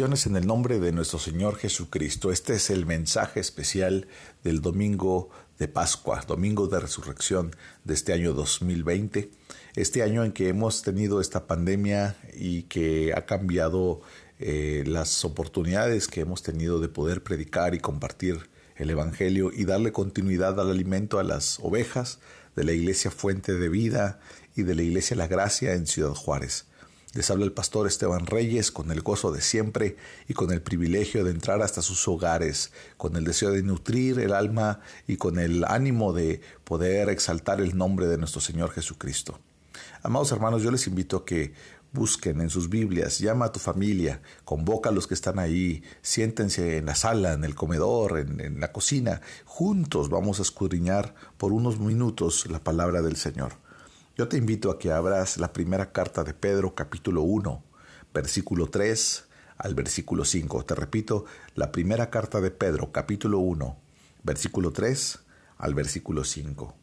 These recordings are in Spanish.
En el nombre de nuestro Señor Jesucristo. Este es el mensaje especial del domingo de Pascua, domingo de resurrección de este año 2020. Este año en que hemos tenido esta pandemia y que ha cambiado eh, las oportunidades que hemos tenido de poder predicar y compartir el Evangelio y darle continuidad al alimento a las ovejas de la Iglesia Fuente de Vida y de la Iglesia La Gracia en Ciudad Juárez. Les habla el pastor Esteban Reyes con el gozo de siempre y con el privilegio de entrar hasta sus hogares, con el deseo de nutrir el alma y con el ánimo de poder exaltar el nombre de nuestro Señor Jesucristo. Amados hermanos, yo les invito a que busquen en sus Biblias, llama a tu familia, convoca a los que están ahí, siéntense en la sala, en el comedor, en, en la cocina, juntos vamos a escudriñar por unos minutos la palabra del Señor. Yo te invito a que abras la primera carta de Pedro capítulo 1, versículo 3 al versículo 5. Te repito, la primera carta de Pedro capítulo 1, versículo 3 al versículo 5.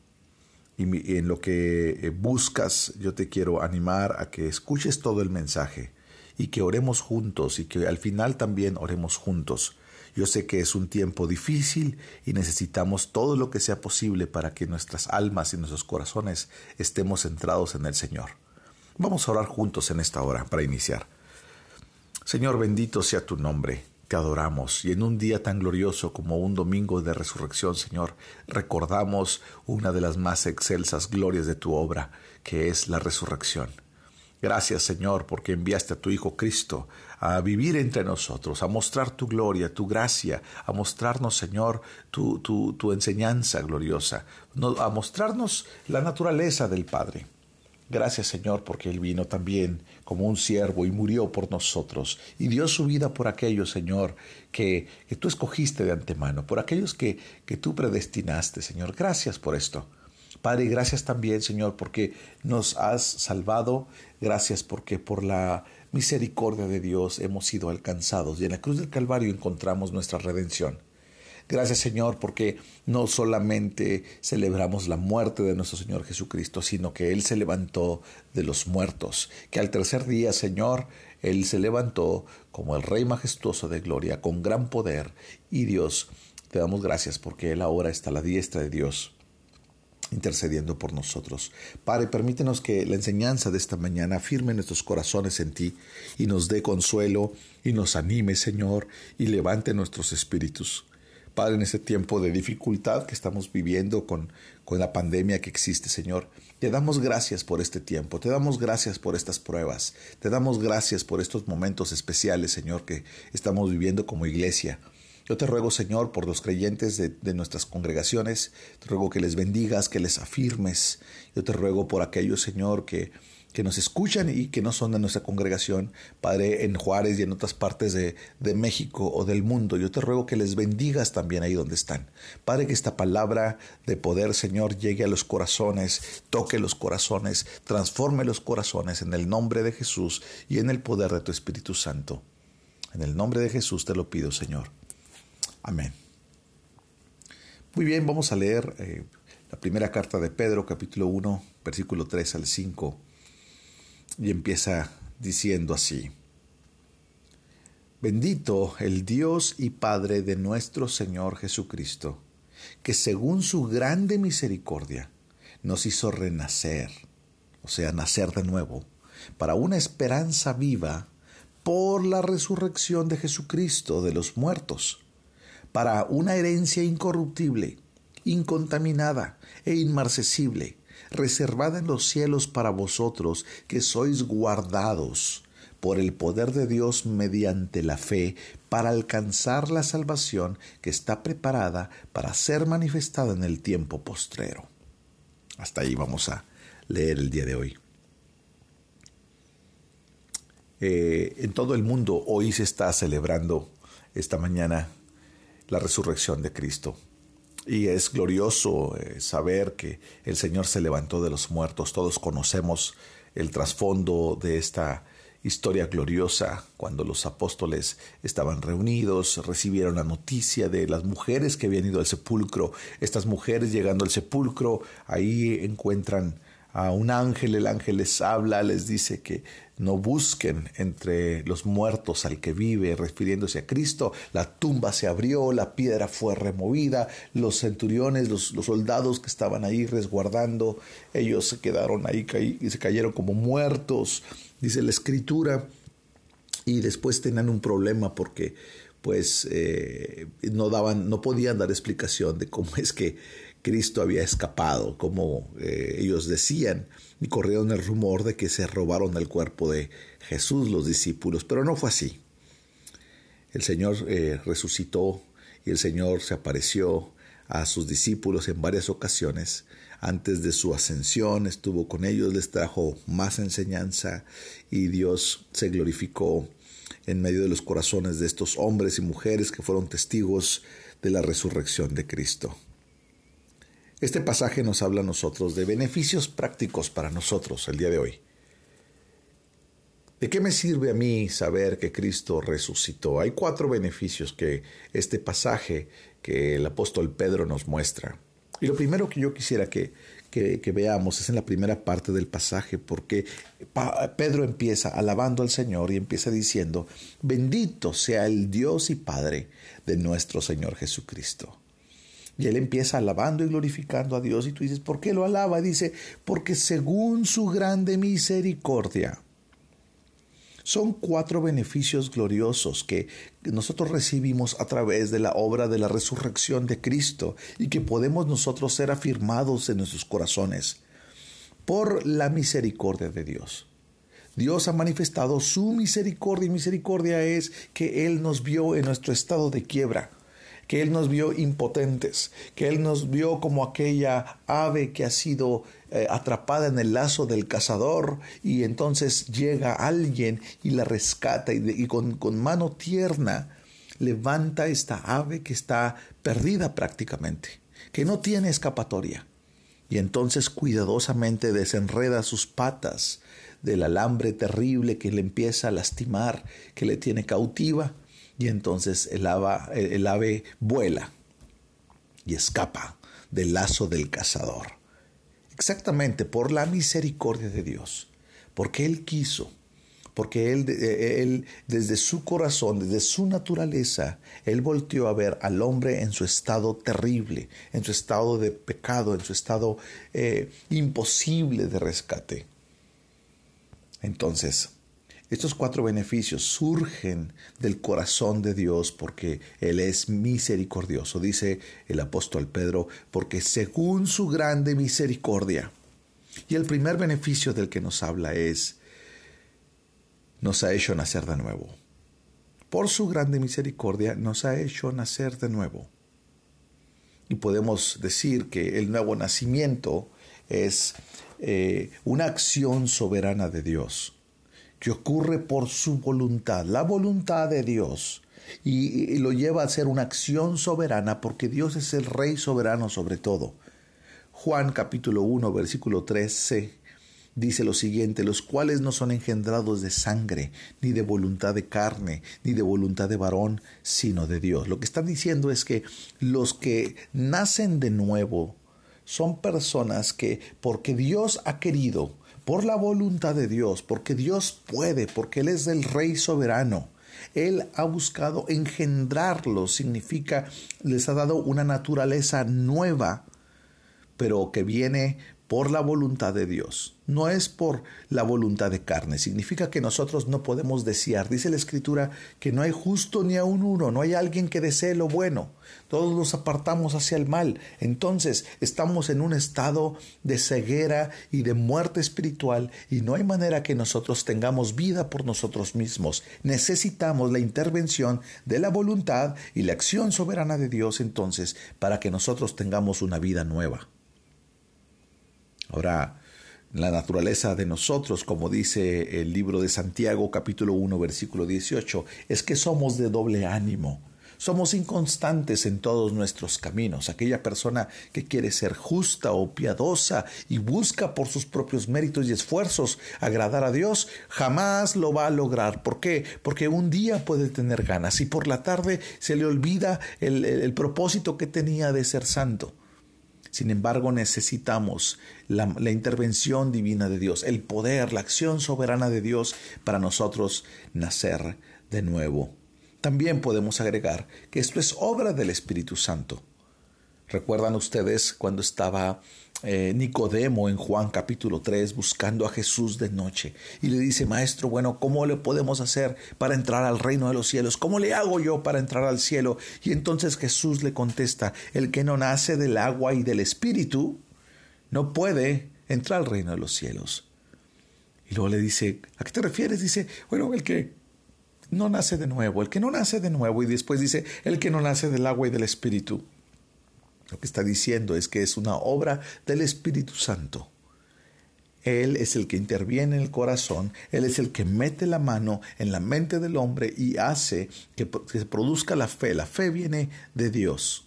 Y en lo que eh, buscas, yo te quiero animar a que escuches todo el mensaje y que oremos juntos y que al final también oremos juntos yo sé que es un tiempo difícil y necesitamos todo lo que sea posible para que nuestras almas y nuestros corazones estemos centrados en el Señor. Vamos a orar juntos en esta hora para iniciar. Señor, bendito sea tu nombre. Te adoramos y en un día tan glorioso como un domingo de resurrección, Señor, recordamos una de las más excelsas glorias de tu obra, que es la resurrección. Gracias Señor porque enviaste a tu Hijo Cristo a vivir entre nosotros, a mostrar tu gloria, tu gracia, a mostrarnos Señor tu, tu, tu enseñanza gloriosa, a mostrarnos la naturaleza del Padre. Gracias Señor porque Él vino también como un siervo y murió por nosotros y dio su vida por aquellos Señor que, que tú escogiste de antemano, por aquellos que, que tú predestinaste Señor. Gracias por esto. Padre, gracias también, Señor, porque nos has salvado. Gracias porque por la misericordia de Dios hemos sido alcanzados y en la cruz del Calvario encontramos nuestra redención. Gracias Señor porque no solamente celebramos la muerte de nuestro Señor Jesucristo, sino que Él se levantó de los muertos, que al tercer día Señor, Él se levantó como el Rey majestuoso de gloria, con gran poder. Y Dios, te damos gracias porque Él ahora está a la diestra de Dios intercediendo por nosotros. Padre, permítenos que la enseñanza de esta mañana firme nuestros corazones en ti y nos dé consuelo y nos anime, Señor, y levante nuestros espíritus. Padre, en este tiempo de dificultad que estamos viviendo con, con la pandemia que existe, Señor, te damos gracias por este tiempo, te damos gracias por estas pruebas, te damos gracias por estos momentos especiales, Señor, que estamos viviendo como iglesia. Yo te ruego, Señor, por los creyentes de, nuestras congregaciones, te ruego que les bendigas, que les afirmes. Yo te ruego por aquellos, Señor, que, que nos escuchan y que no son de nuestra congregación, Padre, en Juárez y en otras partes de, de, México o del mundo. Yo te ruego que les bendigas también ahí donde están. Padre, que esta palabra de poder, Señor, llegue a los corazones, toque los corazones, transforme los corazones en el nombre de Jesús y en el poder de tu Espíritu Santo. En el nombre de Jesús te lo pido, Señor. Amén. Muy bien, vamos a leer eh, la primera carta de Pedro, capítulo 1, versículo 3 al 5, y empieza diciendo así. Bendito el Dios y Padre de nuestro Señor Jesucristo, que según su grande misericordia nos hizo renacer, o sea, nacer de nuevo, para una esperanza viva por la resurrección de Jesucristo de los muertos para una herencia incorruptible, incontaminada e inmarcesible, reservada en los cielos para vosotros que sois guardados por el poder de Dios mediante la fe para alcanzar la salvación que está preparada para ser manifestada en el tiempo postrero. Hasta ahí vamos a leer el día de hoy. Eh, en todo el mundo hoy se está celebrando esta mañana la resurrección de Cristo. Y es glorioso eh, saber que el Señor se levantó de los muertos. Todos conocemos el trasfondo de esta historia gloriosa cuando los apóstoles estaban reunidos, recibieron la noticia de las mujeres que habían ido al sepulcro. Estas mujeres llegando al sepulcro, ahí encuentran a un ángel, el ángel les habla, les dice que no busquen entre los muertos al que vive, refiriéndose a Cristo. La tumba se abrió, la piedra fue removida, los centuriones, los, soldados que estaban ahí resguardando, ellos se quedaron ahí y se cayeron como muertos, dice la escritura, y después tenían un problema porque pues eh, no daban, no podían dar explicación de cómo es que Cristo había escapado, como eh, ellos decían, y corrieron el rumor de que se robaron el cuerpo de Jesús los discípulos, pero no fue así. El Señor eh, resucitó y el Señor se apareció a sus discípulos en varias ocasiones. Antes de su ascensión estuvo con ellos, les trajo más enseñanza y Dios se glorificó en medio de los corazones de estos hombres y mujeres que fueron testigos de la resurrección de Cristo. Este pasaje nos habla a nosotros de beneficios prácticos para nosotros el día de hoy. ¿De qué me sirve a mí saber que Cristo resucitó? Hay cuatro beneficios que este pasaje que el apóstol Pedro nos muestra. Y lo primero que yo quisiera que, que, que, veamos es en la primera parte del pasaje, porque Pedro empieza alabando al Señor y empieza diciendo, bendito sea el Dios y Padre de nuestro Señor Jesucristo. Y él empieza alabando y glorificando a Dios y tú dices, ¿por qué lo alaba? Dice, porque según su grande misericordia. Son cuatro beneficios gloriosos que nosotros recibimos a través de la obra de la resurrección de Cristo y que podemos nosotros ser afirmados en nuestros corazones por la misericordia de Dios. Dios ha manifestado su misericordia y misericordia es que Él nos vio en nuestro estado de quiebra que Él nos vio impotentes, que Él nos vio como aquella ave que ha sido eh, atrapada en el lazo del cazador y entonces llega alguien y la rescata y, con, con mano tierna levanta esta ave que está perdida prácticamente, que no tiene escapatoria. Y entonces cuidadosamente desenreda sus patas del alambre terrible que le empieza a lastimar, que le tiene cautiva, y entonces el, el ave vuela y escapa del lazo del cazador. Exactamente por la misericordia de Dios, porque Él quiso, porque él, él, desde su corazón, desde su naturaleza, Él volteó a ver al hombre en su estado terrible, en su estado de pecado, en su estado eh, imposible de rescate. Entonces, estos cuatro beneficios surgen del corazón de Dios porque Él es misericordioso, dice el apóstol Pedro, porque según su grande misericordia. Y el primer beneficio del que nos habla es, nos ha hecho nacer de nuevo. Por su grande misericordia nos ha hecho nacer de nuevo. Y podemos decir que el nuevo nacimiento es eh, una acción soberana de Dios que ocurre por su voluntad, la voluntad de Dios, y, lo lleva a ser una acción soberana porque Dios es el Rey soberano sobre todo. Juan capítulo 1 versículo 13 dice lo siguiente, los cuales no son engendrados de sangre, ni de voluntad de carne, ni de voluntad de varón, sino de Dios. Lo que está diciendo es que los que nacen de nuevo son personas que, porque Dios ha querido, por la voluntad de Dios, porque Dios puede, porque Él es el Rey soberano. Él ha buscado engendrarlos, significa, les ha dado una naturaleza nueva, pero que viene por la voluntad de Dios, no es por la voluntad de carne. Significa que nosotros no podemos desear. Dice la Escritura que no hay justo ni aun uno, no hay alguien que desee lo bueno. Todos nos apartamos hacia el mal. Entonces estamos en un estado de ceguera y de muerte espiritual y no hay manera que nosotros tengamos vida por nosotros mismos. Necesitamos la intervención de la voluntad y la acción soberana de Dios entonces para que nosotros tengamos una vida nueva. Ahora, la naturaleza de nosotros, como dice el libro de Santiago capítulo 1 versículo 18, es que somos de doble ánimo. Somos inconstantes en todos nuestros caminos. Aquella persona que quiere ser justa o piadosa y busca por sus propios méritos y esfuerzos agradar a Dios, jamás lo va a lograr. ¿Por qué? Porque un día puede tener ganas y por la tarde se le olvida el, el propósito que tenía de ser santo Sin embargo, necesitamos la, intervención divina de Dios, el poder, la acción soberana de Dios para nosotros nacer de nuevo. También podemos agregar que esto es obra del Espíritu Santo. ¿Recuerdan ustedes cuando estaba eh, Nicodemo en Juan capítulo 3 buscando a Jesús de noche y le dice, Maestro, bueno, ¿cómo le podemos hacer para entrar al reino de los cielos? ¿Cómo le hago yo para entrar al cielo? Y entonces Jesús le contesta, el que no nace del agua y del Espíritu no puede entrar al reino de los cielos. Y luego le dice, ¿a qué te refieres? Dice, bueno, el que no nace de nuevo, el que no nace de nuevo, y después dice, el que no nace del agua y del Espíritu. Lo que está diciendo es que es una obra del Espíritu Santo. Él es el que interviene en el corazón, Él es el que mete la mano en la mente del hombre y hace que, se produzca la fe. La fe viene de Dios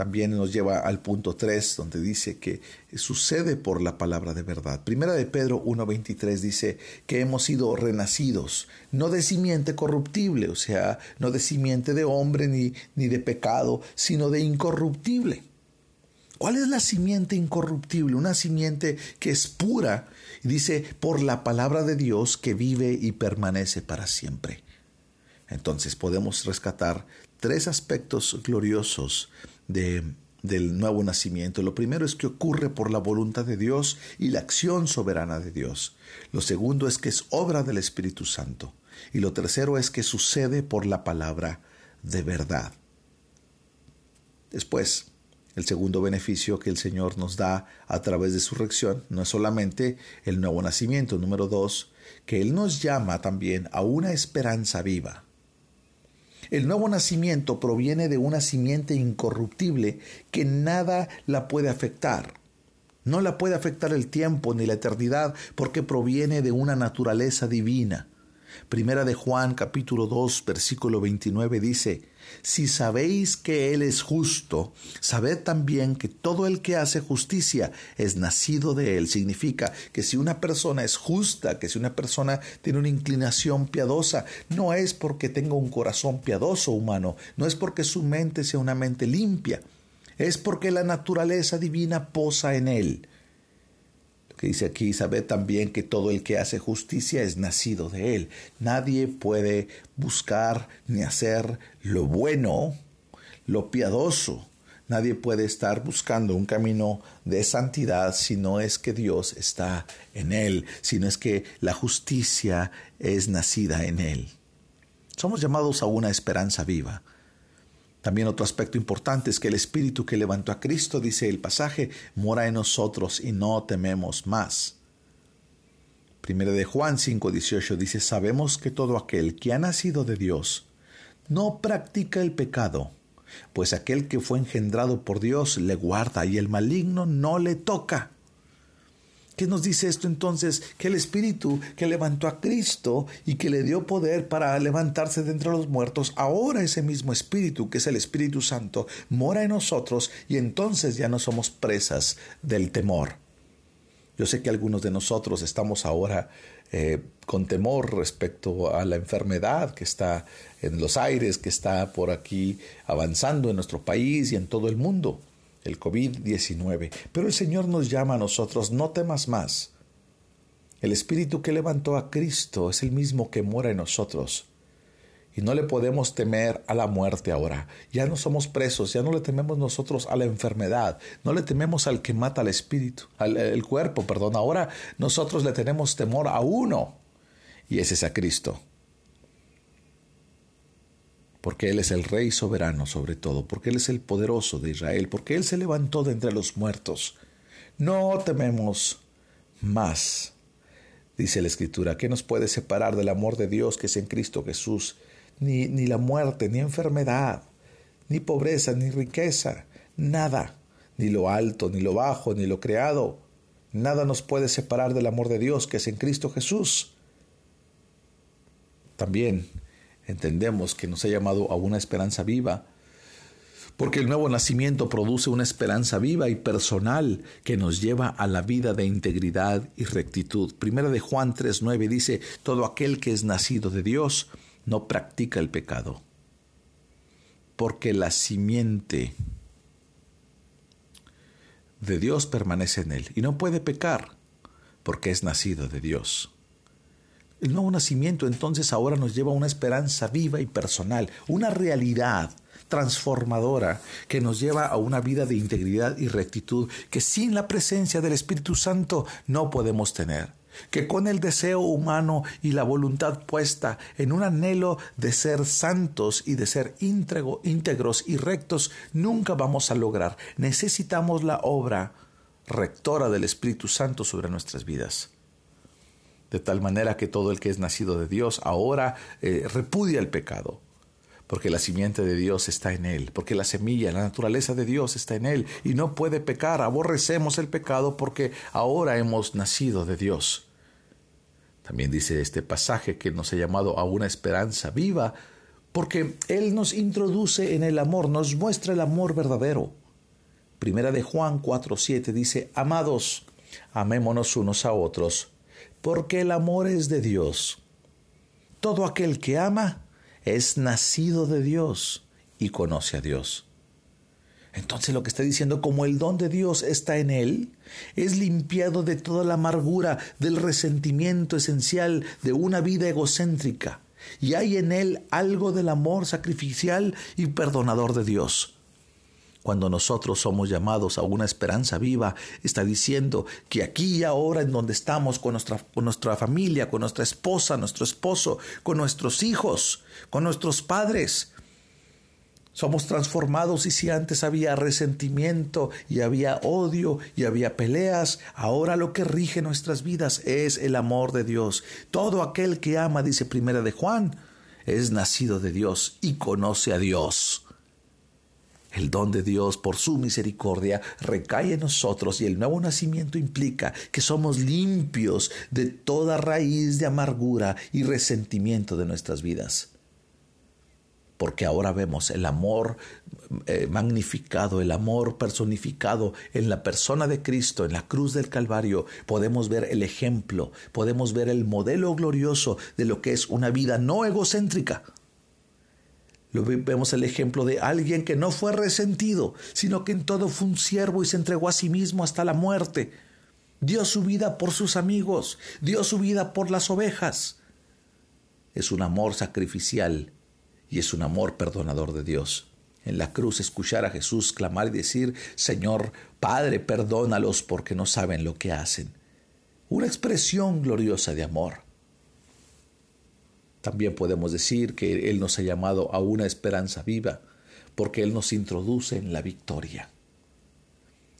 también nos lleva al punto 3, donde dice que sucede por la palabra de verdad. Primera de Pedro 1.23 dice que hemos sido renacidos, no de simiente corruptible, o sea, no de simiente de hombre ni, ni de pecado, sino de incorruptible. ¿Cuál es la simiente incorruptible? Una simiente que es pura. Y dice, por la palabra de Dios que vive y permanece para siempre. Entonces podemos rescatar tres aspectos gloriosos del nuevo nacimiento. Lo primero es que ocurre por la voluntad de Dios y la acción soberana de Dios. Lo segundo es que es obra del Espíritu Santo. Y lo tercero es que sucede por la palabra de verdad. Después, el segundo beneficio que el Señor nos da a través de su reacción no es solamente el nuevo nacimiento. Número dos, que Él nos llama también a una esperanza viva. El nuevo nacimiento proviene de una simiente incorruptible que nada la puede afectar. No la puede afectar el tiempo ni la eternidad porque proviene de una naturaleza divina. Primera de Juan capítulo 2 versículo 29 dice, Si sabéis que Él es justo, sabed también que todo el que hace justicia es nacido de Él. Significa que si una persona es justa, que si una persona tiene una inclinación piadosa, no es porque tenga un corazón piadoso humano, no es porque su mente sea una mente limpia, es porque la naturaleza divina posa en Él que dice aquí, sabe también que todo el que hace justicia es nacido de él. Nadie puede buscar ni hacer lo bueno, lo piadoso. Nadie puede estar buscando un camino de santidad si no es que Dios está en él, si no es que la justicia es nacida en él. Somos llamados a una esperanza viva. También otro aspecto importante es que el Espíritu que levantó a Cristo, dice el pasaje, mora en nosotros y no tememos más. Primero de Juan 5:18 dice, sabemos que todo aquel que ha nacido de Dios no practica el pecado, pues aquel que fue engendrado por Dios le guarda y el maligno no le toca. ¿Qué nos dice esto entonces? Que el Espíritu que levantó a Cristo y que le dio poder para levantarse de entre los muertos, ahora ese mismo Espíritu, que es el Espíritu Santo, mora en nosotros y entonces ya no somos presas del temor. Yo sé que algunos de nosotros estamos ahora eh, con temor respecto a la enfermedad que está en los aires, que está por aquí avanzando en nuestro país y en todo el mundo el COVID-19. Pero el Señor nos llama a nosotros, no temas más. El Espíritu que levantó a Cristo es el mismo que mora en nosotros. Y no le podemos temer a la muerte ahora. Ya no somos presos, ya no le tememos nosotros a la enfermedad, no le tememos al que mata al espíritu, al el cuerpo, perdón. Ahora nosotros le tenemos temor a uno, y ese es a Cristo porque Él es el Rey soberano sobre todo, porque Él es el poderoso de Israel, porque Él se levantó de entre los muertos. No tememos más, dice la Escritura, ¿qué nos puede separar del amor de Dios que es en Cristo Jesús? Ni, ni la muerte, ni enfermedad, ni pobreza, ni riqueza, nada, ni lo alto, ni lo bajo, ni lo creado. Nada nos puede separar del amor de Dios que es en Cristo Jesús. También entendemos que nos ha llamado a una esperanza viva, porque el nuevo nacimiento produce una esperanza viva y personal que nos lleva a la vida de integridad y rectitud. Primera de Juan 3:9 dice, todo aquel que es nacido de Dios no practica el pecado, porque la simiente de Dios permanece en él y no puede pecar porque es nacido de Dios. El nuevo nacimiento entonces ahora nos lleva a una esperanza viva y personal, una realidad transformadora que nos lleva a una vida de integridad y rectitud que sin la presencia del Espíritu Santo no podemos tener que con el deseo humano y la voluntad puesta en un anhelo de ser santos y de ser íntegros y rectos, nunca vamos a lograr. Necesitamos la obra rectora del Espíritu Santo sobre nuestras vidas. De tal manera que todo el que es nacido de Dios ahora eh, repudia el pecado, porque la simiente de Dios está en él, porque la semilla, la naturaleza de Dios está en él, y no puede pecar. Aborrecemos el pecado porque ahora hemos nacido de Dios. También dice este pasaje que nos ha llamado a una esperanza viva, porque Él nos introduce en el amor, nos muestra el amor verdadero. Primera de Juan 4:7 dice, Amados, amémonos unos a otros, porque el amor es de Dios. Todo aquel que ama es nacido de Dios y conoce a Dios. Entonces lo que está diciendo, como el don de Dios está en él, es limpiado de toda la amargura, del resentimiento esencial de una vida egocéntrica, y hay en él algo del amor sacrificial y perdonador de Dios. Cuando nosotros somos llamados a una esperanza viva, está diciendo que aquí y ahora en donde estamos con nuestra, con nuestra familia, con nuestra esposa, nuestro esposo, con nuestros hijos, con nuestros padres, somos transformados y si antes había resentimiento y había odio y había peleas, ahora lo que rige nuestras vidas es el amor de Dios. Todo aquel que ama, dice Primera de Juan, es nacido de Dios y conoce a Dios. El don de Dios por su misericordia recae en nosotros y el nuevo nacimiento implica que somos limpios de toda raíz de amargura y resentimiento de nuestras vidas porque ahora vemos el amor eh, magnificado, el amor personificado en la persona de Cristo, en la cruz del Calvario. Podemos ver el ejemplo, podemos ver el modelo glorioso de lo que es una vida no egocéntrica. Vemos el ejemplo de alguien que no fue resentido, sino que en todo fue un siervo y se entregó a sí mismo hasta la muerte. Dio su vida por sus amigos, dio su vida por las ovejas. Es un amor sacrificial y es un amor perdonador de Dios. En la cruz escuchar a Jesús clamar y decir, Señor, Padre, perdónalos porque no saben lo que hacen. Una expresión gloriosa de amor. También podemos decir que Él nos ha llamado a una esperanza viva, porque Él nos introduce en la victoria.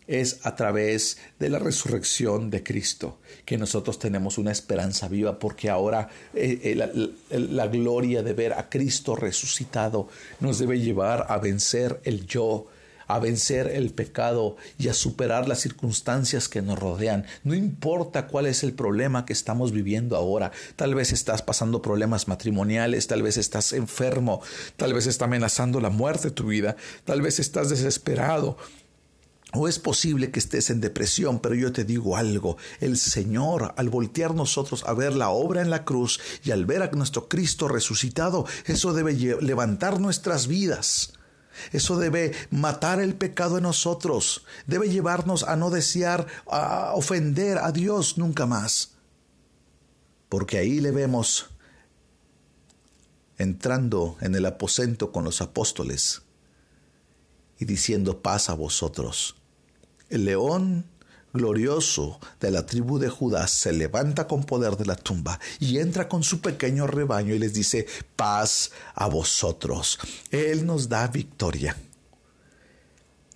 Es a través de la resurrección de Cristo que nosotros tenemos una esperanza viva, porque ahora eh, eh, la, gloria de ver a Cristo resucitado nos debe llevar a vencer el yo, a vencer el pecado y a superar las circunstancias que nos rodean. No importa cuál es el problema que estamos viviendo ahora. Tal vez estás pasando problemas matrimoniales, tal vez estás enfermo, tal vez está amenazando la muerte tu vida, tal vez estás desesperado, o es posible que estés en depresión, pero yo te digo algo, el Señor al voltear nosotros a ver la obra en la cruz y al ver a nuestro Cristo resucitado, eso debe levantar nuestras vidas. Eso debe matar el pecado en nosotros, debe llevarnos a no desear a ofender a Dios nunca más. Porque ahí le vemos entrando en el aposento con los apóstoles y diciendo paz a vosotros. El león glorioso de la tribu de Judá se levanta con poder de la tumba y entra con su pequeño rebaño y les dice, paz a vosotros. Él nos da victoria.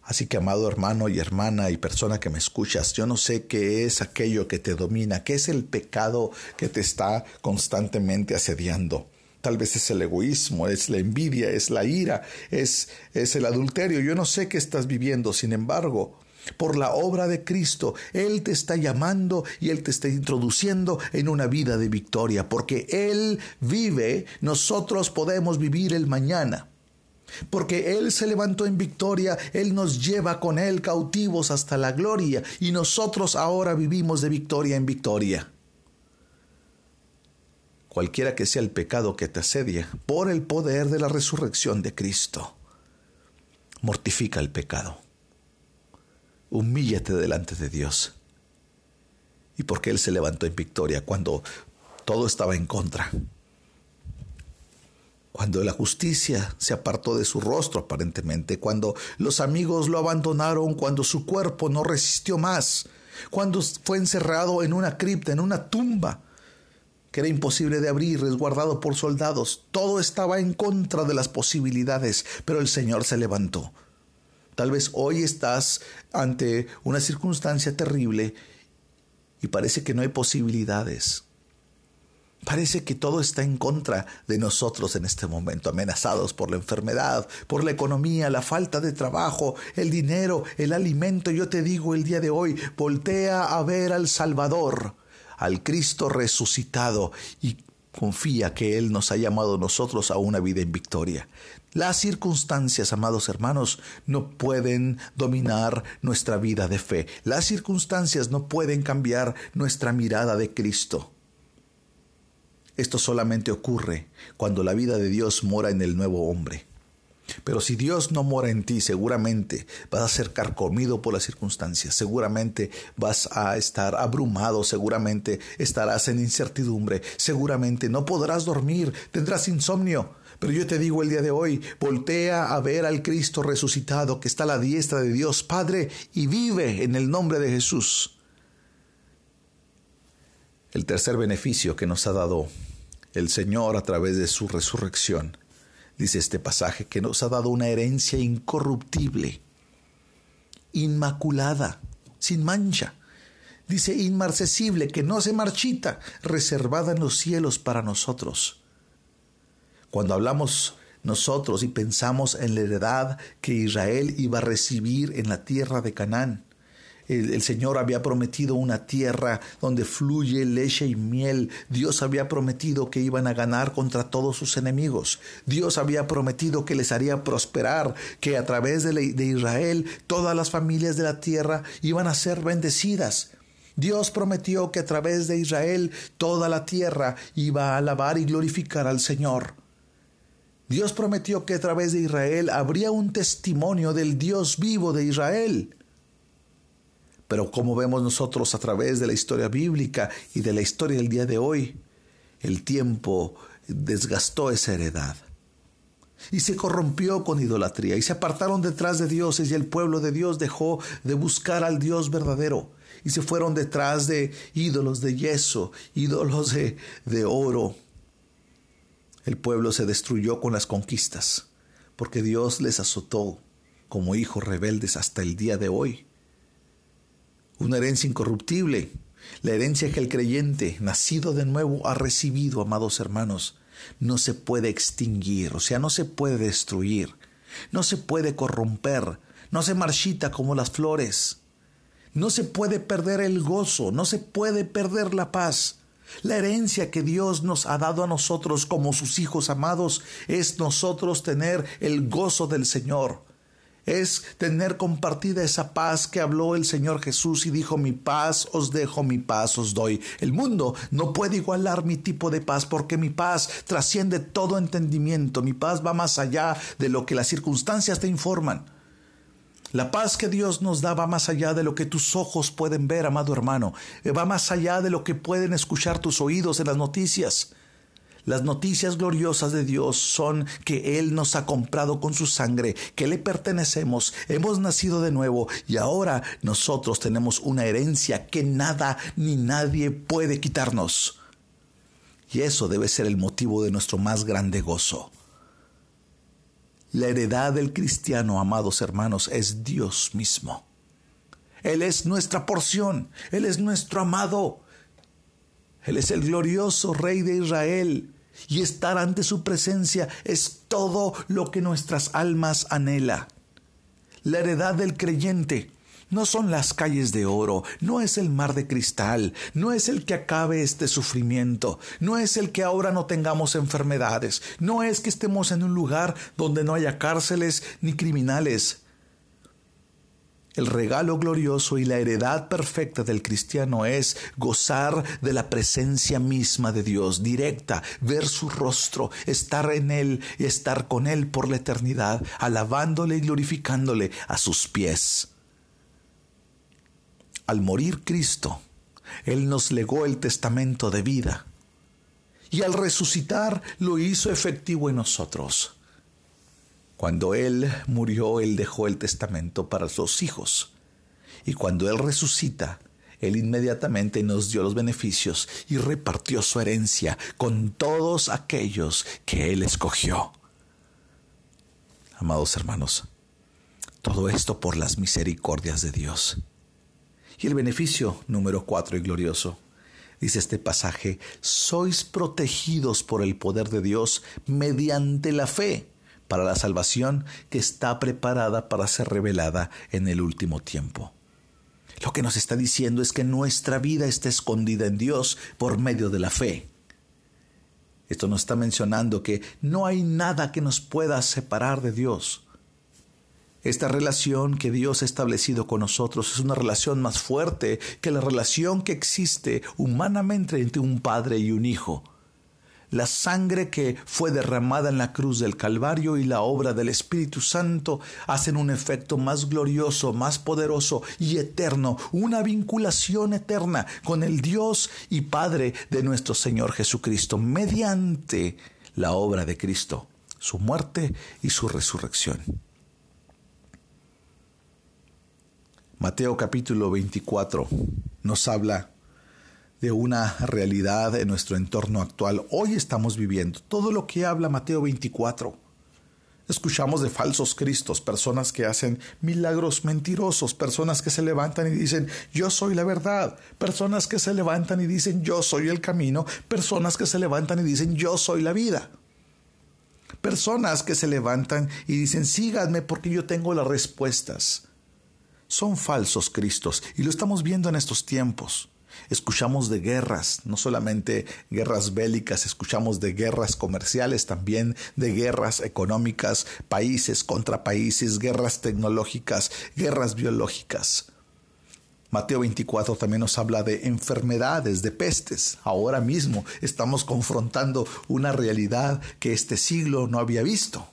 Así que, amado hermano y hermana y persona que me escuchas, yo no sé qué es aquello que te domina, qué es el pecado que te está constantemente asediando. Tal vez es el egoísmo, es la envidia, es la ira, es, es el adulterio. Yo no sé qué estás viviendo, sin embargo, por la obra de Cristo. Él te está llamando y Él te está introduciendo en una vida de victoria, porque Él vive, nosotros podemos vivir el mañana. Porque Él se levantó en victoria, Él nos lleva con Él cautivos hasta la gloria y nosotros ahora vivimos de victoria en victoria. Cualquiera que sea el pecado que te asedia, por el poder de la resurrección de Cristo, mortifica el pecado humíllate delante de Dios. Y porque Él se levantó en victoria cuando todo estaba en contra. Cuando la justicia se apartó de su rostro aparentemente, cuando los amigos lo abandonaron, cuando su cuerpo no resistió más, cuando fue encerrado en una cripta, en una tumba, que era imposible de abrir, resguardado por soldados. Todo estaba en contra de las posibilidades, pero el Señor se levantó. Tal vez hoy estás ante una circunstancia terrible y parece que no hay posibilidades. Parece que todo está en contra de nosotros en este momento, amenazados por la enfermedad, por la economía, la falta de trabajo, el dinero, el alimento. Yo te digo el día de hoy, voltea a ver al Salvador al Cristo resucitado y confía que Él nos ha llamado nosotros a una vida en victoria. Las circunstancias, amados hermanos, no pueden dominar nuestra vida de fe. Las circunstancias no pueden cambiar nuestra mirada de Cristo. Esto solamente ocurre cuando la vida de Dios mora en el nuevo hombre. Pero si Dios no mora en ti, seguramente vas a ser carcomido por las circunstancias, seguramente vas a estar abrumado, seguramente estarás en incertidumbre, seguramente no podrás dormir, tendrás insomnio. Pero yo te digo el día de hoy, voltea a ver al Cristo resucitado que está a la diestra de Dios Padre y vive en el nombre de Jesús. El tercer beneficio que nos ha dado el Señor a través de su resurrección dice este pasaje, que nos ha dado una herencia incorruptible, inmaculada, sin mancha. Dice inmarcesible, que no se marchita, reservada en los cielos para nosotros. Cuando hablamos nosotros y pensamos en la heredad que Israel iba a recibir en la tierra de Canaán, el, Señor había prometido una tierra donde fluye leche y miel. Dios había prometido que iban a ganar contra todos sus enemigos. Dios había prometido que les haría prosperar, que a través de, de Israel todas las familias de la tierra iban a ser bendecidas. Dios prometió que a través de Israel toda la tierra iba a alabar y glorificar al Señor. Dios prometió que a través de Israel habría un testimonio del Dios vivo de Israel. Pero como vemos nosotros a través de la historia bíblica y de la historia del día de hoy, el tiempo desgastó esa heredad. Y se corrompió con idolatría y se apartaron detrás de dioses y el pueblo de Dios dejó de buscar al Dios verdadero y se fueron detrás de ídolos de yeso, ídolos de, de oro. El pueblo se destruyó con las conquistas porque Dios les azotó como hijos rebeldes hasta el día de hoy una herencia incorruptible, la herencia que el creyente, nacido de nuevo, ha recibido, amados hermanos, no se puede extinguir, o sea, no se puede destruir, no se puede corromper, no se marchita como las flores, no se puede perder el gozo, no se puede perder la paz. La herencia que Dios nos ha dado a nosotros como sus hijos amados es nosotros tener el gozo del Señor es tener compartida esa paz que habló el Señor Jesús y dijo, mi paz os dejo, mi paz os doy. El mundo no puede igualar mi tipo de paz porque mi paz trasciende todo entendimiento, mi paz va más allá de lo que las circunstancias te informan. La paz que Dios nos da va más allá de lo que tus ojos pueden ver, amado hermano, va más allá de lo que pueden escuchar tus oídos en las noticias. Las noticias gloriosas de Dios son que Él nos ha comprado con su sangre, que le pertenecemos, hemos nacido de nuevo y ahora nosotros tenemos una herencia que nada ni nadie puede quitarnos. Y eso debe ser el motivo de nuestro más grande gozo. La heredad del cristiano, amados hermanos, es Dios mismo. Él es nuestra porción, Él es nuestro amado, Él es el glorioso Rey de Israel, y estar ante su presencia es todo lo que nuestras almas anhela. La heredad del creyente no son las calles de oro, no es el mar de cristal, no es el que acabe este sufrimiento, no es el que ahora no tengamos enfermedades, no es que estemos en un lugar donde no haya cárceles ni criminales. El regalo glorioso y la heredad perfecta del cristiano es gozar de la presencia misma de Dios, directa, ver su rostro, estar en Él y estar con Él por la eternidad, alabándole y glorificándole a sus pies. al morir Cristo, Él nos legó el testamento de vida. Y al resucitar lo hizo efectivo en nosotros. Cuando Él murió, Él dejó el testamento para sus hijos. Y cuando Él resucita, Él inmediatamente nos dio los beneficios y repartió su herencia con todos aquellos que Él escogió. Amados hermanos, todo esto por las misericordias de Dios. Y el beneficio número cuatro y glorioso, dice este pasaje, sois protegidos por el poder de Dios mediante la fe para la salvación que está preparada para ser revelada en el último tiempo. Lo que nos está diciendo es que nuestra vida está escondida en Dios por medio de la fe. Esto nos está mencionando que no hay nada que nos pueda separar de Dios. Esta relación que Dios ha establecido con nosotros es una relación más fuerte que la relación que existe humanamente entre un padre y un hijo. La sangre que fue derramada en la cruz del Calvario y la obra del Espíritu Santo hacen un efecto más glorioso, más poderoso y eterno, una vinculación eterna con el Dios y Padre de nuestro Señor Jesucristo mediante la obra de Cristo, su muerte y su resurrección. Mateo capítulo 24 nos habla de una realidad en nuestro entorno actual. Hoy estamos viviendo todo lo que habla Mateo 24. Escuchamos de falsos cristos, personas que hacen milagros mentirosos, personas que se levantan y dicen yo soy la verdad, personas que se levantan y dicen yo soy el camino, personas que se levantan y dicen yo soy la vida. Personas que se levantan y dicen síganme porque yo tengo las respuestas son falsos cristos y lo estamos viendo en estos tiempos. Escuchamos de guerras, no solamente guerras bélicas, escuchamos de guerras comerciales, también de guerras económicas, países contra países, guerras tecnológicas, guerras biológicas. Mateo 24 también nos habla de enfermedades, de pestes. Ahora mismo estamos confrontando una realidad que este siglo no había visto.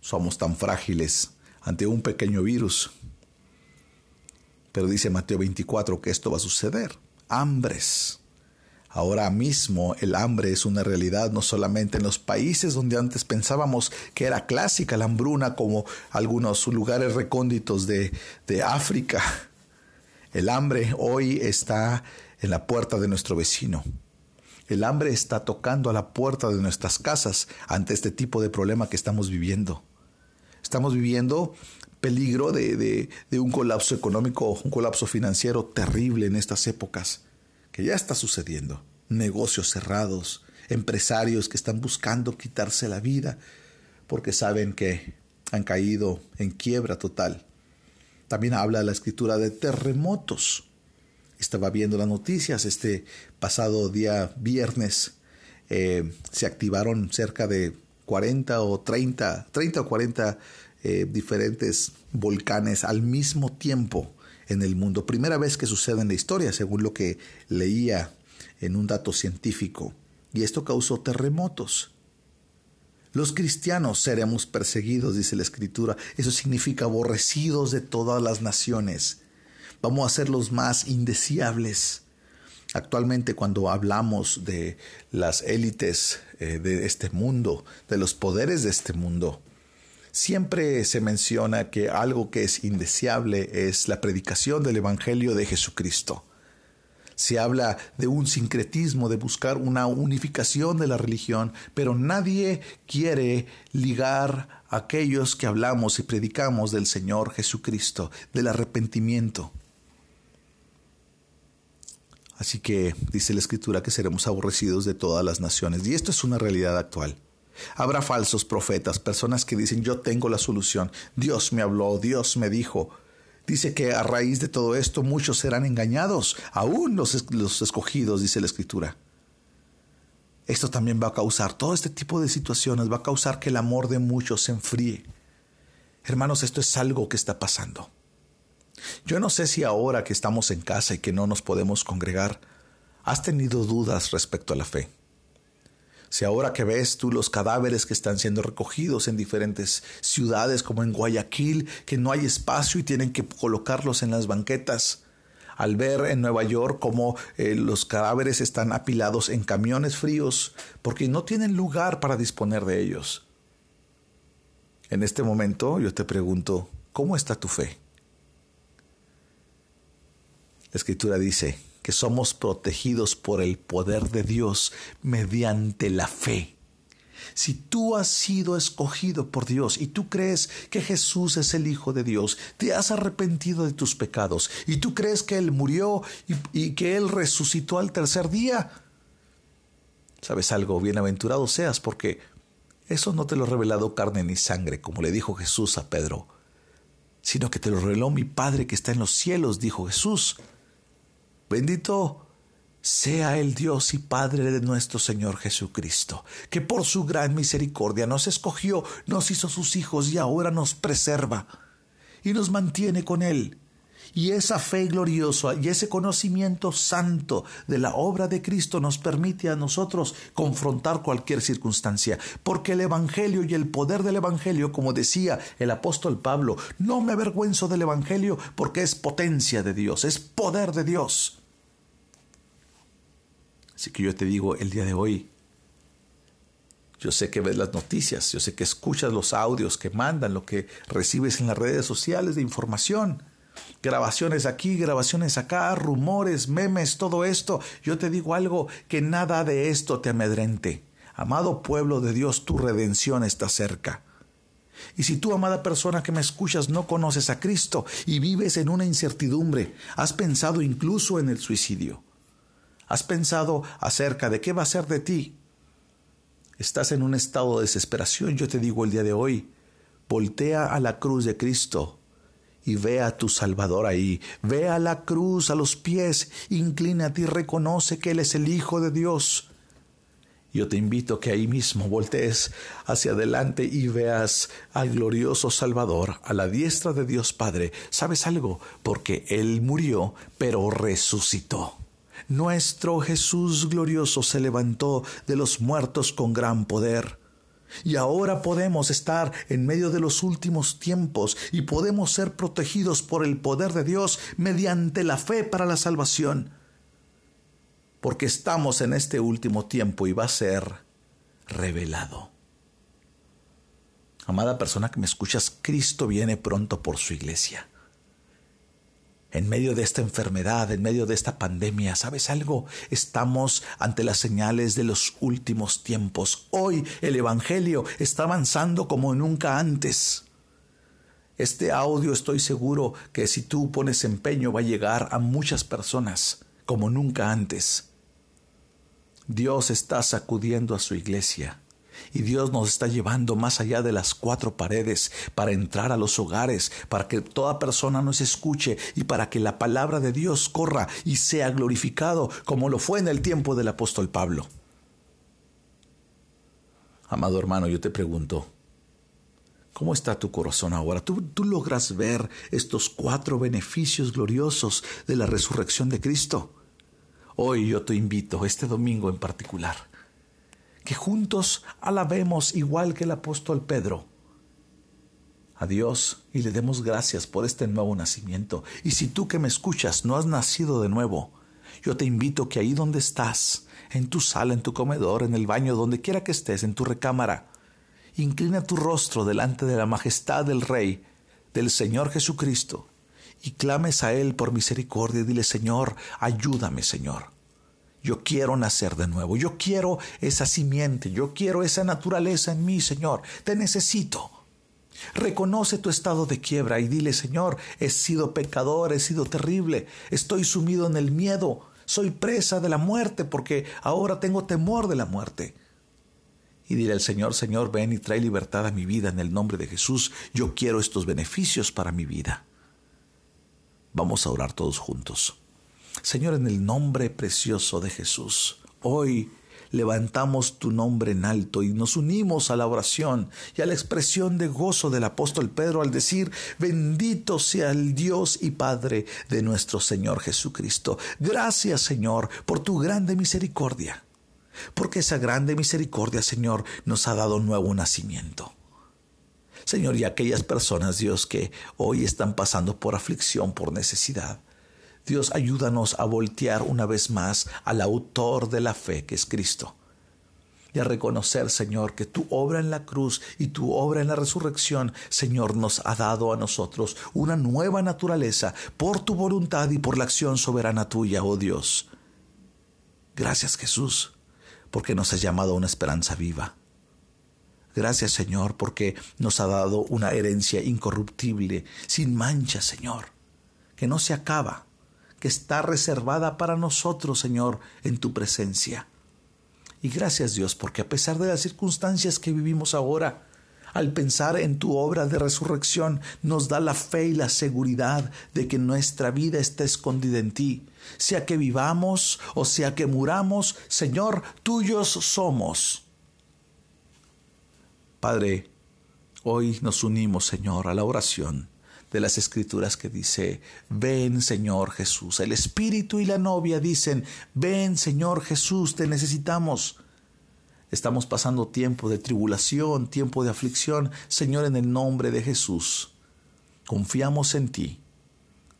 Somos tan frágiles ante un pequeño virus. Pero dice Mateo 24 que esto va a suceder. Hambres. Ahora mismo el hambre es una realidad no solamente en los países donde antes pensábamos que era clásica la hambruna, como algunos lugares recónditos de, de África. El hambre hoy está en la puerta de nuestro vecino. El hambre está tocando a la puerta de nuestras casas ante este tipo de problema que estamos viviendo. Estamos viviendo peligro de, un colapso económico, un colapso financiero terrible en estas épocas, que ya está sucediendo. Negocios cerrados, empresarios que están buscando quitarse la vida porque saben que han caído en quiebra total. También habla la escritura de terremotos. Estaba viendo las noticias este pasado día viernes. Eh, se activaron cerca de 40 o 30, 30 o 40 eh, diferentes volcanes al mismo tiempo en el mundo. Primera vez que sucede en la historia, según lo que leía en un dato científico. Y esto causó terremotos. Los cristianos seremos perseguidos, dice la escritura. Eso significa aborrecidos de todas las naciones. Vamos a ser los más indeseables. Actualmente cuando hablamos de las élites eh, de este mundo, de los poderes de este mundo, siempre se menciona que algo que es indeseable es la predicación del Evangelio de Jesucristo. Se habla de un sincretismo, de buscar una unificación de la religión, pero nadie quiere ligar a aquellos que hablamos y predicamos del Señor Jesucristo, del arrepentimiento. Así que dice la Escritura que seremos aborrecidos de todas las naciones. Y esto es una realidad actual. Habrá falsos profetas, personas que dicen yo tengo la solución, Dios me habló, Dios me dijo. Dice que a raíz de todo esto muchos serán engañados, aún los, los escogidos, dice la Escritura. Esto también va a causar, todo este tipo de situaciones va a causar que el amor de muchos se enfríe. Hermanos, esto es algo que está pasando. Yo no sé si ahora que estamos en casa y que no nos podemos congregar, has tenido dudas respecto a la fe. Si ahora que ves tú los cadáveres que están siendo recogidos en diferentes ciudades como en Guayaquil, que no hay espacio y tienen que colocarlos en las banquetas, al ver en Nueva York cómo eh, los cadáveres están apilados en camiones fríos porque no tienen lugar para disponer de ellos. En este momento yo te pregunto, ¿cómo está tu fe? La escritura dice que somos protegidos por el poder de Dios mediante la fe. Si tú has sido escogido por Dios y tú crees que Jesús es el Hijo de Dios, te has arrepentido de tus pecados y tú crees que Él murió y, y que Él resucitó al tercer día, ¿sabes algo? Bienaventurado seas porque eso no te lo ha revelado carne ni sangre, como le dijo Jesús a Pedro, sino que te lo reveló mi Padre que está en los cielos, dijo Jesús. Bendito sea el Dios y Padre de nuestro Señor Jesucristo, que por su gran misericordia nos escogió, nos hizo sus hijos y ahora nos preserva y nos mantiene con Él. Y esa fe gloriosa y ese conocimiento santo de la obra de Cristo nos permite a nosotros confrontar cualquier circunstancia, porque el Evangelio y el poder del Evangelio, como decía el apóstol Pablo, no me avergüenzo del Evangelio porque es potencia de Dios, es poder de Dios. Así que yo te digo el día de hoy, yo sé que ves las noticias, yo sé que escuchas los audios que mandan, lo que recibes en las redes sociales de información, grabaciones aquí, grabaciones acá, rumores, memes, todo esto. Yo te digo algo, que nada de esto te amedrente. Amado pueblo de Dios, tu redención está cerca. Y si tú, amada persona que me escuchas, no conoces a Cristo y vives en una incertidumbre, has pensado incluso en el suicidio, ¿Has pensado acerca de qué va a ser de ti? Estás en un estado de desesperación, yo te digo el día de hoy, voltea a la cruz de Cristo y ve a tu Salvador ahí, ve a la cruz a los pies, inclínate y reconoce que Él es el Hijo de Dios. Yo te invito a que ahí mismo voltees hacia adelante y veas al glorioso Salvador, a la diestra de Dios Padre. ¿Sabes algo? Porque Él murió, pero resucitó. Nuestro Jesús glorioso se levantó de los muertos con gran poder. Y ahora podemos estar en medio de los últimos tiempos y podemos ser protegidos por el poder de Dios mediante la fe para la salvación. Porque estamos en este último tiempo y va a ser revelado. Amada persona que me escuchas, Cristo viene pronto por su iglesia en medio de esta enfermedad, en medio de esta pandemia, ¿sabes algo? Estamos ante las señales de los últimos tiempos. Hoy el Evangelio está avanzando como nunca antes. Este audio estoy seguro que si tú pones empeño va a llegar a muchas personas como nunca antes. Dios está sacudiendo a su iglesia y Dios nos está llevando más allá de las cuatro paredes para entrar a los hogares, para que toda persona nos escuche y para que la palabra de Dios corra y sea glorificado como lo fue en el tiempo del apóstol Pablo. Amado hermano, yo te pregunto, ¿Cómo está tu corazón ahora? ¿Tú, ¿Tú, logras ver estos cuatro beneficios gloriosos de la resurrección de Cristo? Hoy yo te invito, este domingo en particular, que juntos alabemos igual que el apóstol Pedro a Dios y le demos gracias por este nuevo nacimiento. Y si tú que me escuchas no has nacido de nuevo, yo te invito que ahí donde estás, en tu sala, en tu comedor, en el baño, donde quiera que estés, en tu recámara, inclina tu rostro delante de la majestad del Rey, del Señor Jesucristo, y clames a Él por misericordia y dile, Señor, ayúdame, Señor. Yo quiero nacer de nuevo, yo quiero esa simiente, yo quiero esa naturaleza en mí, Señor, te necesito. Reconoce tu estado de quiebra y dile, Señor, he sido pecador, he sido terrible, estoy sumido en el miedo, soy presa de la muerte porque ahora tengo temor de la muerte. Y dile al Señor, Señor, ven y trae libertad a mi vida en el nombre de Jesús, yo quiero estos beneficios para mi vida. Vamos a orar todos juntos. Señor, en el nombre precioso de Jesús, hoy levantamos tu nombre en alto y nos unimos a la oración y a la expresión de gozo del apóstol Pedro al decir, bendito sea el Dios y Padre de nuestro Señor Jesucristo. Gracias Señor por tu grande misericordia. porque esa grande misericordia, Señor, nos ha dado nuevo nacimiento. Señor, y aquellas personas, Dios, que hoy están pasando por aflicción, por necesidad. Dios, ayúdanos a voltear una vez más al autor de la fe, que es Cristo. Y a reconocer, Señor, que tu obra en la cruz y tu obra en la resurrección, Señor, nos ha dado a nosotros una nueva naturaleza por tu voluntad y por la acción soberana tuya, oh Dios. Gracias, Jesús, porque nos has llamado a una esperanza viva. Gracias Señor porque nos ha dado una herencia incorruptible, sin mancha Señor, que no se acaba, que está reservada para nosotros Señor en tu presencia. Y gracias Dios porque a pesar de las circunstancias que vivimos ahora, al pensar en tu obra de resurrección, nos da la fe y la seguridad de que nuestra vida está escondida en ti. Sea que vivamos o sea que muramos, Señor, tuyos somos. Padre, hoy nos unimos, Señor, a la oración de las escrituras que dice, ven Señor Jesús. El Espíritu y la novia dicen, ven Señor Jesús, te necesitamos. Estamos pasando tiempo de tribulación, tiempo de aflicción. Señor, en el nombre de Jesús, confiamos en ti.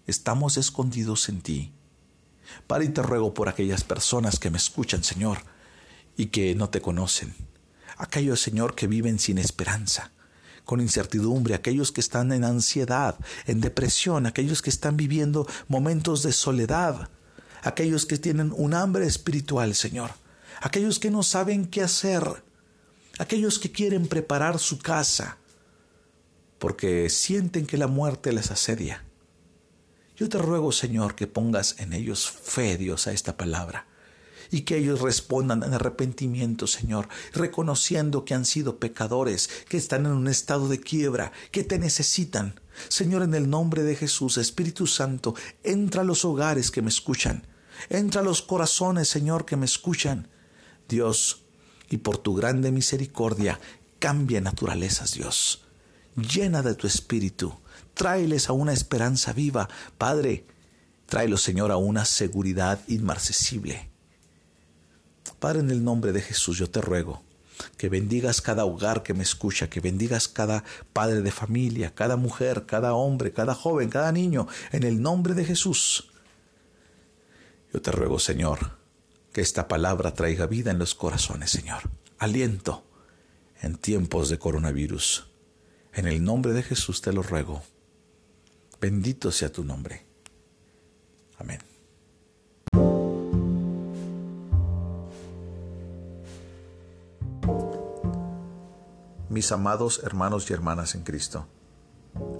Estamos escondidos en ti. Padre, y te ruego por aquellas personas que me escuchan, Señor, y que no te conocen aquellos, Señor, que viven sin esperanza, con incertidumbre, aquellos que están en ansiedad, en depresión, aquellos que están viviendo momentos de soledad, aquellos que tienen un hambre espiritual, Señor, aquellos que no saben qué hacer, aquellos que quieren preparar su casa, porque sienten que la muerte les asedia. Yo te ruego, Señor, que pongas en ellos fe, Dios, a esta palabra y que ellos respondan en arrepentimiento, Señor, reconociendo que han sido pecadores, que están en un estado de quiebra, que te necesitan. Señor, en el nombre de Jesús, Espíritu Santo, entra a los hogares que me escuchan, entra a los corazones, Señor, que me escuchan. Dios, y por tu grande misericordia, cambia naturalezas, Dios. Llena de tu espíritu, tráeles a una esperanza viva. Padre, tráelos, Señor, a una seguridad inmarcesible. Padre, en el nombre de Jesús, yo te ruego que bendigas cada hogar que me escucha, que bendigas cada padre de familia, cada mujer, cada hombre, cada joven, cada niño, en el nombre de Jesús. Yo te ruego, Señor, que esta palabra traiga vida en los corazones, Señor. Aliento en tiempos de coronavirus. En el nombre de Jesús te lo ruego. Bendito sea tu nombre. Amén. Mis amados hermanos y hermanas en Cristo.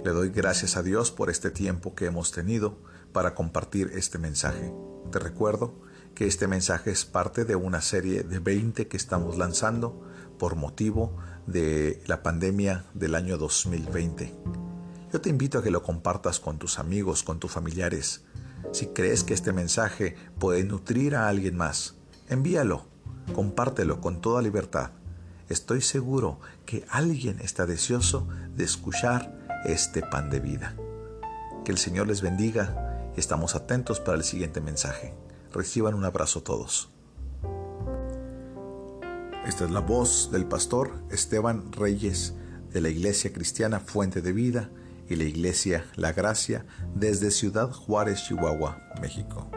Le doy gracias a Dios por este tiempo que hemos tenido para compartir este mensaje. Te recuerdo que este mensaje es parte de una serie de 20 que estamos lanzando por motivo de la pandemia del año 2020. Yo te invito a que lo compartas con tus amigos, con tus familiares. Si crees que este mensaje puede nutrir a alguien más, envíalo, compártelo con toda libertad. Estoy seguro que alguien está deseoso de escuchar este pan de vida. Que el Señor les bendiga y estamos atentos para el siguiente mensaje. Reciban un abrazo todos. Esta es la voz del pastor Esteban Reyes de la Iglesia Cristiana Fuente de Vida y la Iglesia La Gracia desde Ciudad Juárez, Chihuahua, México.